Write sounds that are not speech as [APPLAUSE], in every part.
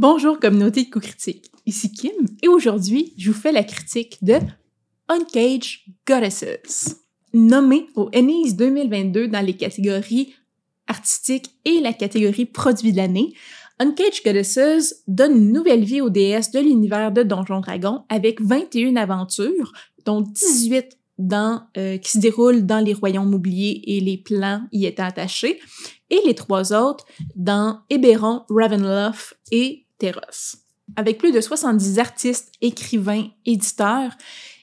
Bonjour communauté de coups critiques, ici Kim et aujourd'hui je vous fais la critique de Uncaged Goddesses. Nommé au Ennis 2022 dans les catégories artistiques et la catégorie produit de l'année, Uncaged Goddesses donne une nouvelle vie aux déesses de l'univers de Donjon Dragon avec 21 aventures, dont 18 dans, euh, qui se déroulent dans les royaumes oubliés et les plans y étaient attachés, et les trois autres dans Eberron, Ravenloft et Avec plus de 70 artistes, écrivains, éditeurs,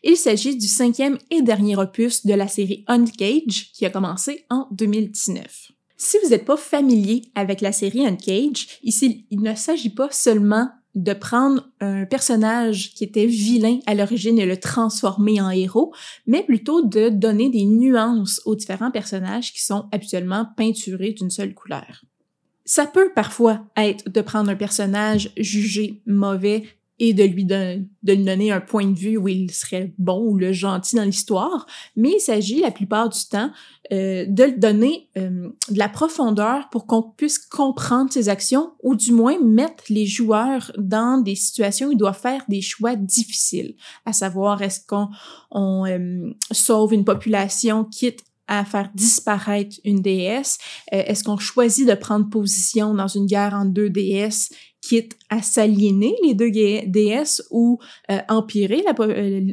il s'agit du cinquième et dernier opus de la série Uncage qui a commencé en 2019. Si vous n'êtes pas familier avec la série Uncage, ici, il ne s'agit pas seulement de prendre un personnage qui était vilain à l'origine et le transformer en héros, mais plutôt de donner des nuances aux différents personnages qui sont habituellement peinturés d'une seule couleur. Ça peut parfois être de prendre un personnage jugé mauvais et de lui, de lui donner un point de vue où il serait bon ou le gentil dans l'histoire, mais il s'agit la plupart du temps euh, de lui donner euh, de la profondeur pour qu'on puisse comprendre ses actions ou du moins mettre les joueurs dans des situations où ils doivent faire des choix difficiles, à savoir est-ce qu'on on, euh, sauve une population quitte à faire disparaître une déesse? Est-ce qu'on choisit de prendre position dans une guerre entre deux déesses quitte à s'aliéner les deux déesses ou euh, empirer euh,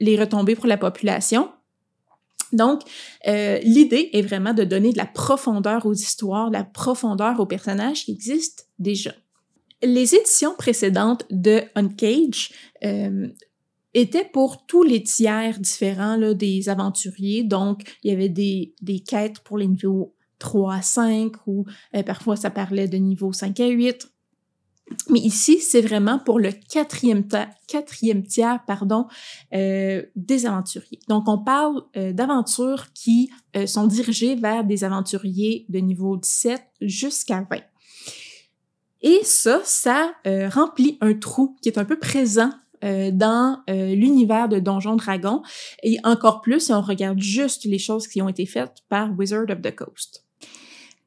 les retombées pour la population? Donc, euh, l'idée est vraiment de donner de la profondeur aux histoires, de la profondeur aux personnages qui existent déjà. Les éditions précédentes de Uncage étaient pour tous les tiers différents des aventuriers. Donc, il y avait des, des quêtes pour les niveaux 3 à 5 ou parfois ça parlait de niveau 5 à 8. Mais ici, c'est vraiment pour le quatrième, quatrième tiers pardon, euh, des aventuriers. Donc, on parle euh, d'aventures qui euh, sont dirigées vers des aventuriers de niveau 17 jusqu'à 20. Et ça, ça euh, remplit un trou qui est un peu présent euh, dans l'univers de Donjon Dragon, et encore plus si on regarde juste les choses qui ont été faites par Wizard of the Coast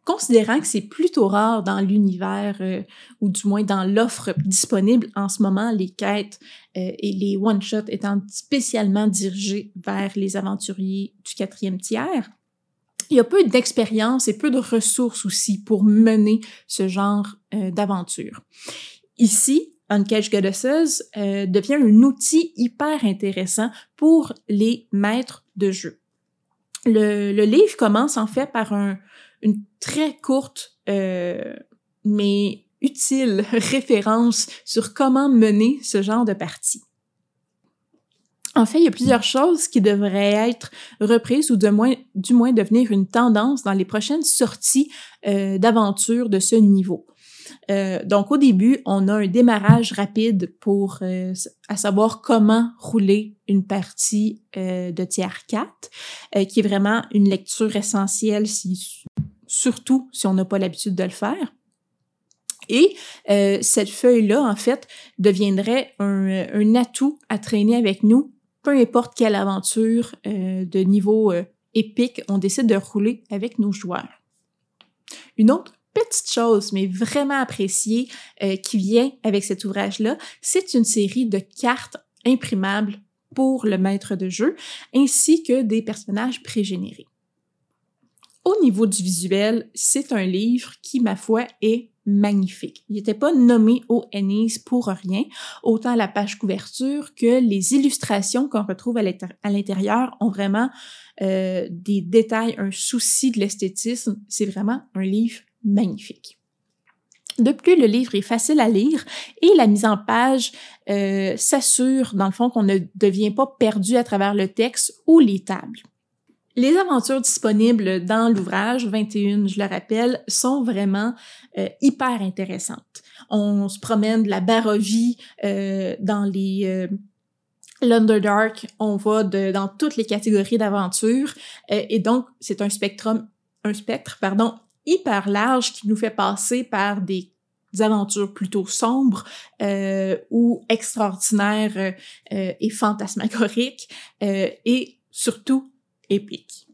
considérant que c'est plutôt rare dans l'univers euh, ou du moins dans l'offre disponible en ce moment, les quêtes euh, et les one-shots étant spécialement dirigés vers les aventuriers du quatrième tiers, il y a peu d'expérience et peu de ressources aussi pour mener ce genre euh, d'aventure. Ici, Uncaged Goddesses devient un outil hyper intéressant pour les maîtres de jeu. Le, livre commence en fait par un, une très courte euh, mais utile [LAUGHS] référence sur comment mener ce genre de partie. En fait, il y a plusieurs choses qui devraient être reprises ou du moins devenir une tendance dans les prochaines sorties euh, d'aventures de ce niveau. Euh, donc au début, on a un démarrage rapide pour euh, à savoir comment rouler une partie euh, de tiers 4, euh, qui est vraiment une lecture essentielle surtout si on n'a pas l'habitude de le faire. Et cette feuille-là, en fait, deviendrait un, un, atout à traîner avec nous, peu importe quelle aventure de niveau épique on décide de rouler avec nos joueurs. Une autre petite chose, mais vraiment appréciée, euh, qui vient avec cet ouvrage-là, c'est une série de cartes imprimables pour le maître de jeu, ainsi que des personnages prégénérés. Au niveau du visuel, c'est un livre qui, ma foi, est magnifique. Il n'était pas nommé au Ennis pour rien, autant la page couverture que les illustrations qu'on retrouve à l'intérieur ont vraiment euh, des détails, un souci de l'esthétisme. C'est vraiment un livre magnifique. De plus, le livre est facile à lire et la mise en page euh, s'assure, dans le fond, qu'on ne devient pas perdu à travers le texte ou les tables. Les aventures disponibles dans l'ouvrage, 21, je le rappelle, sont vraiment euh, hyper intéressantes. On se promène de la barovie euh, dans les... L'Underdark, on va de, dans toutes les catégories d'aventures et donc c'est un spectrum, un spectre, pardon, hyper large qui nous fait passer par des aventures plutôt sombres euh, ou extraordinaires et fantasmagoriques et surtout épique.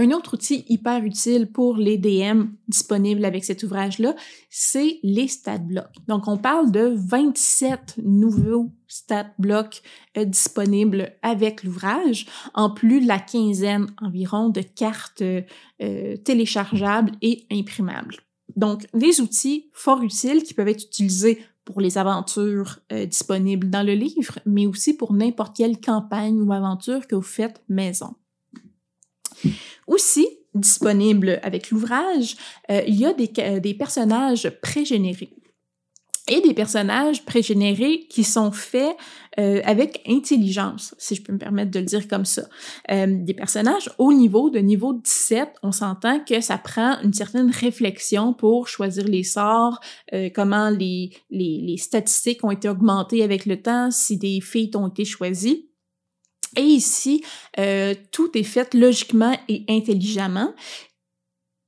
Un autre outil hyper utile pour les DM disponibles avec cet ouvrage-là, c'est les stat blocks. Donc, on parle de 27 nouveaux stat blocks euh, disponibles avec l'ouvrage, en plus de la quinzaine environ de cartes euh, téléchargeables et imprimables. Donc, des outils fort utiles qui peuvent être utilisés pour les aventures euh, disponibles dans le livre, mais aussi pour n'importe quelle campagne ou aventure que vous faites maison. Aussi, disponible avec l'ouvrage, euh, il y a des, des personnages pré-générés et des personnages pré-générés qui sont faits euh, avec intelligence, si je peux me permettre de le dire comme ça. Euh, des personnages au niveau de niveau 17, on s'entend que ça prend une certaine réflexion pour choisir les sorts, euh, comment les, les, statistiques ont été augmentées avec le temps, si des feats ont été choisis. Et ici, euh, tout est fait logiquement et intelligemment.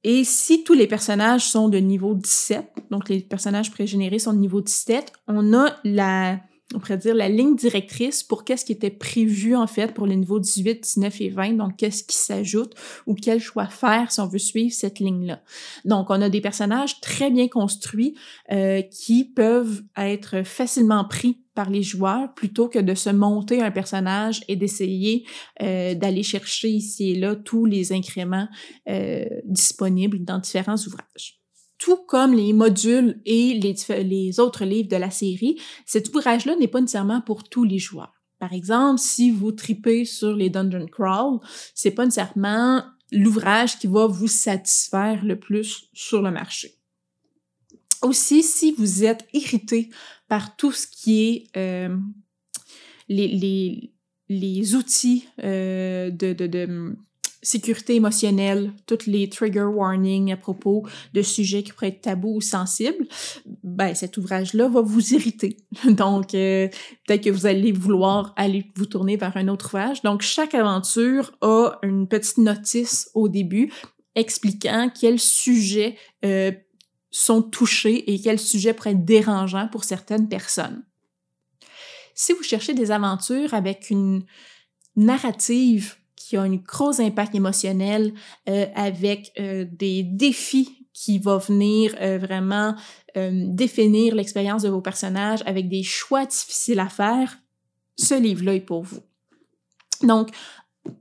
Et si tous les personnages sont de niveau 17, donc les personnages pré-générés sont de niveau 17, on a la, on pourrait dire la ligne directrice pour qu'est-ce qui était prévu en fait pour les niveaux 18, 19 et 20, donc qu'est-ce qui s'ajoute ou quel choix faire si on veut suivre cette ligne-là. Donc on a des personnages très bien construits euh, qui peuvent être facilement pris par les joueurs plutôt que de se monter un personnage et d'essayer euh, d'aller chercher ici et là tous les incréments euh, disponibles dans différents ouvrages tout comme les modules et les, autres livres de la série, cet ouvrage-là n'est pas nécessairement pour tous les joueurs. Par exemple, si vous tripez sur les Dungeon Crawl, c'est pas nécessairement l'ouvrage qui va vous satisfaire le plus sur le marché. Aussi, si vous êtes irrité par tout ce qui est euh, les, outils euh, de sécurité émotionnelle, toutes les trigger warnings à propos de sujets qui pourraient être tabous ou sensibles, ben cet ouvrage-là va vous irriter. [LAUGHS] Donc euh, peut-être que vous allez vouloir aller vous tourner vers un autre ouvrage. Donc chaque aventure a une petite notice au début expliquant quels sujets euh, sont touchés et quels sujets pourraient être dérangeants pour certaines personnes. Si vous cherchez des aventures avec une narrative qui a un gros impact émotionnel euh, avec euh, des défis qui vont venir euh, vraiment définir l'expérience de vos personnages avec des choix difficiles à faire, ce livre-là est pour vous. Donc,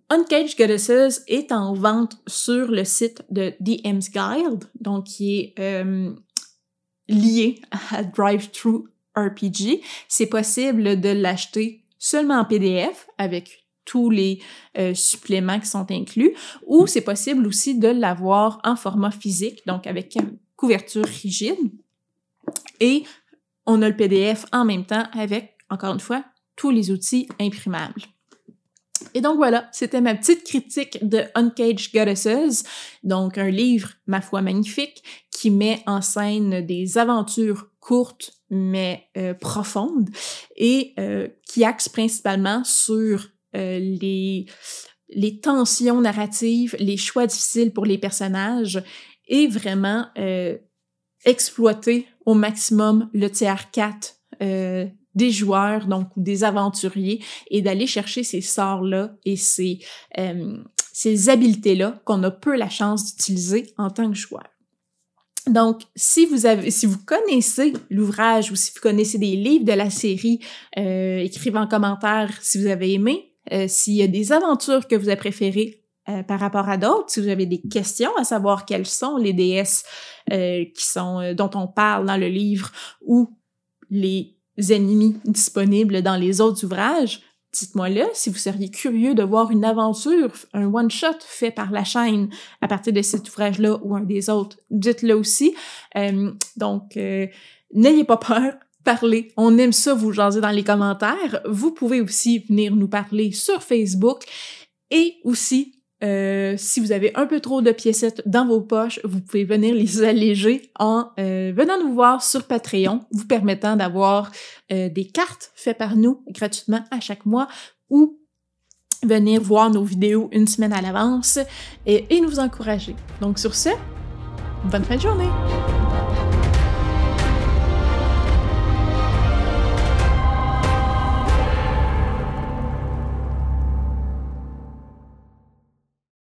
Uncaged Goddesses est en vente sur le site de DM's Guide, donc qui est lié à Drive Through RPG. C'est possible de l'acheter seulement en PDF avec tous les euh, suppléments qui sont inclus, ou c'est possible aussi de l'avoir en format physique, donc avec couverture rigide. Et on a le PDF en même temps avec, encore une fois, tous les outils imprimables. Et donc voilà, c'était ma petite critique de Uncaged Goddesses, donc un livre, ma foi, magnifique, qui met en scène des aventures courtes mais euh, profondes et euh, qui axe principalement sur euh, les, les tensions narratives, les choix difficiles pour les personnages et vraiment euh, exploiter au maximum le tiers 4 euh, des joueurs, donc des aventuriers, et d'aller chercher ces sorts-là et ces, ces habiletés-là qu'on a peu la chance d'utiliser en tant que joueur. Donc, si vous avez, si vous connaissez l'ouvrage ou si vous connaissez des livres de la série, euh, écrivez en commentaire si vous avez aimé. Euh, s'il y a des aventures que vous avez préférées euh, par rapport à d'autres, si vous avez des questions à savoir quelles sont les déesses euh, qui sont dont on parle dans le livre ou les ennemis disponibles dans les autres ouvrages, dites-moi là si vous seriez curieux de voir une aventure, un one-shot fait par la chaîne à partir de cet ouvrage-là ou un des autres. Dites-le aussi. donc, n'ayez pas peur On aime ça vous jaser dans les commentaires. Vous pouvez aussi venir nous parler sur Facebook et aussi euh, si vous avez un peu trop de piécettes dans vos poches, vous pouvez venir les [LAUGHS] alléger en euh, venant nous voir sur Patreon, vous permettant d'avoir euh, des cartes faites par nous gratuitement à chaque mois ou venir voir nos vidéos une semaine à l'avance et nous encourager. Donc sur ce, bonne fin de journée!